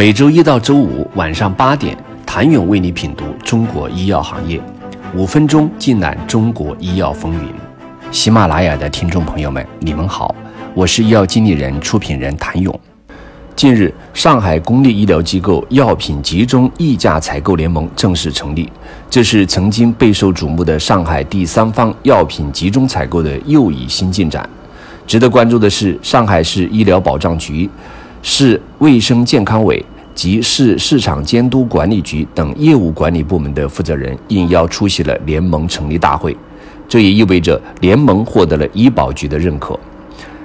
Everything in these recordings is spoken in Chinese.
每周一到周五晚上八点，谭勇为你品读中国医药行业，五分钟尽览中国医药风云。喜马拉雅的听众朋友们，你们好，我是医药经理人、出品人谭勇。近日，上海公立医疗机构药品集中议价采购联盟正式成立，这是曾经备受瞩目的上海第三方药品集中采购的又一新进展。值得关注的是，上海市医疗保障局。市卫生健康委及市市场监督管理局等业务管理部门的负责人应邀出席了联盟成立大会，这也意味着联盟获得了医保局的认可。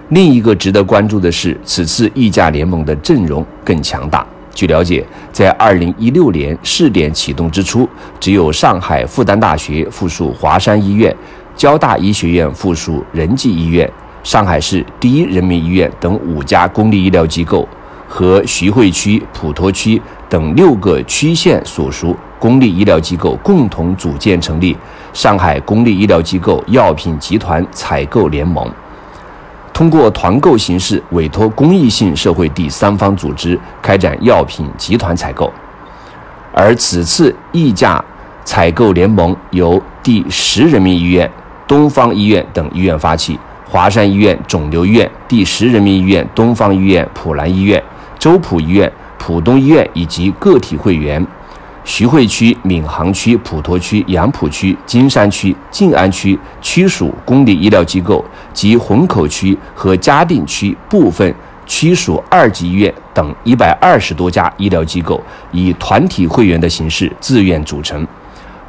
另一个值得关注的是，此次议价联盟的阵容更强大。据了解，在2016年试点启动之初，只有上海复旦大学附属华山医院、交大医学院附属仁济医院。上海市第一人民医院等五家公立医疗机构和徐汇区、普陀区等六个区县所属公立医疗机构共同组建成立上海公立医疗机构药品集团采购联盟，通过团购形式委托公益性社会第三方组织开展药品集团采购。而此次议价采购联盟由第十人民医院、东方医院等医院发起。华山医院肿瘤医院、第十人民医院、东方医院、普兰医院、周浦医院、浦东医院以及个体会员，徐汇区、闵行区、普陀区、杨浦区、金山区、静安区区属公立医疗机构及虹口区和嘉定区部分区属二级医院等一百二十多家医疗机构，以团体会员的形式自愿组成，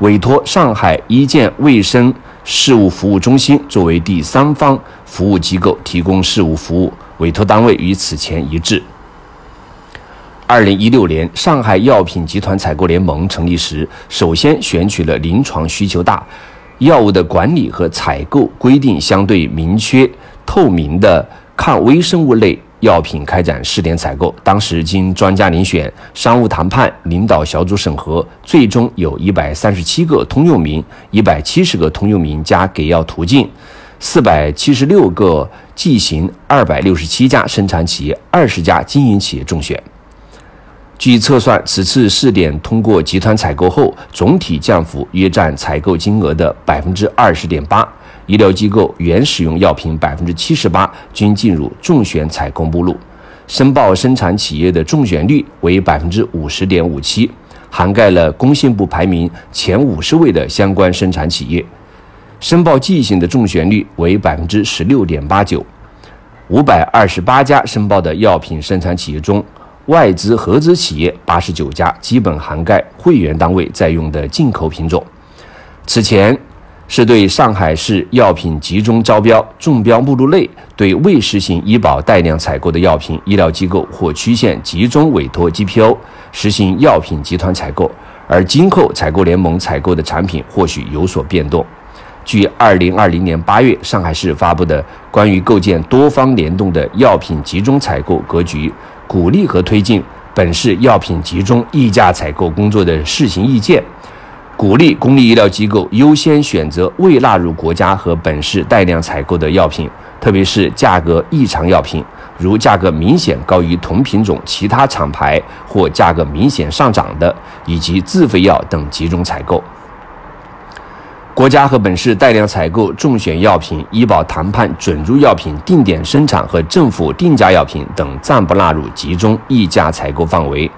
委托上海医健卫生。事务服务中心作为第三方服务机构提供事务服务，委托单位与此前一致。二零一六年，上海药品集团采购联盟成立时，首先选取了临床需求大、药物的管理和采购规定相对明确、透明的抗微生物类。药品开展试点采购，当时经专家遴选、商务谈判、领导小组审核，最终有一百三十七个通用名、一百七十个通用名加给药途径、四百七十六个剂型、二百六十七家生产企业、二十家经营企业中选。据测算，此次试点通过集团采购后，总体降幅约占采购金额的百分之二十点八。医疗机构原使用药品百分之七十八均进入中选采购目录，申报生产企业的中选率为百分之五十点五七，涵盖了工信部排名前五十位的相关生产企业。申报剂型的中选率为百分之十六点八九。五百二十八家申报的药品生产企业中，外资合资企业八十九家，基本涵盖会员单位在用的进口品种。此前。是对上海市药品集中招标中标目录内对未实行医保带量采购的药品、医疗机构或区县集中委托 GPO 实行药品集团采购，而今后采购联盟采购的产品或许有所变动。据二零二零年八月上海市发布的《关于构建多方联动的药品集中采购格局，鼓励和推进本市药品集中议价采购工作的试行意见》。鼓励公立医疗机构优先选择未纳入国家和本市带量采购的药品，特别是价格异常药品，如价格明显高于同品种其他厂牌或价格明显上涨的，以及自费药等集中采购。国家和本市带量采购中选药品、医保谈判准入药品、定点生产和政府定价药品等暂不纳入集中议价采购范围。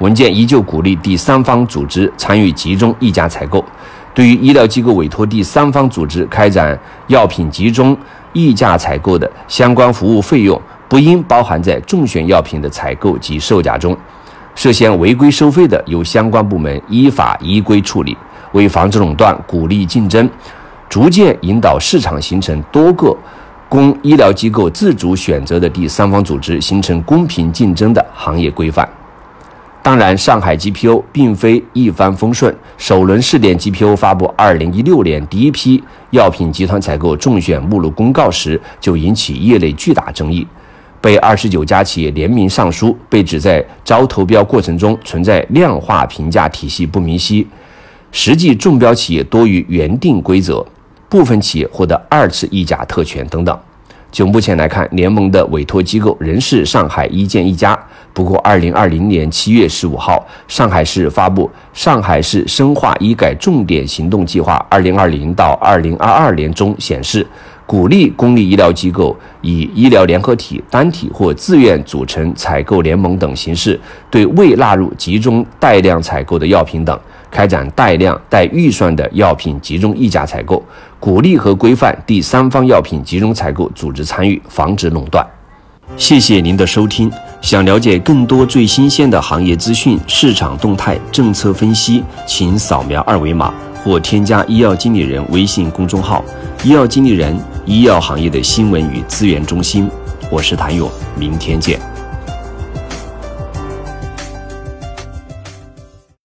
文件依旧鼓励第三方组织参与集中议价采购。对于医疗机构委托第三方组织开展药品集中议价采购的相关服务费用，不应包含在中选药品的采购及售价中。涉嫌违规收费的，由相关部门依法依规处理。为防止垄断，鼓励竞争，逐渐引导市场形成多个供医疗机构自主选择的第三方组织，形成公平竞争的行业规范。当然，上海 GPO 并非一帆风顺。首轮试点 GPO 发布2016年第一批药品集团采购中选目录公告时，就引起业内巨大争议，被29家企业联名上书，被指在招投标过程中存在量化评价体系不明晰，实际中标企业多于原定规则，部分企业获得二次议价特权等等。就目前来看，联盟的委托机构仍是上海一建一家。不过，二零二零年七月十五号，上海市发布《上海市深化医改重点行动计划（二零二零到二零二二年）》中显示，鼓励公立医疗机构以医疗联合体、单体或自愿组成采购联盟等形式，对未纳入集中带量采购的药品等。开展带量、带预算的药品集中议价采购，鼓励和规范第三方药品集中采购组织参与，防止垄断。谢谢您的收听。想了解更多最新鲜的行业资讯、市场动态、政策分析，请扫描二维码或添加医药经理人微信公众号“医药经理人”——医药行业的新闻与资源中心。我是谭勇，明天见。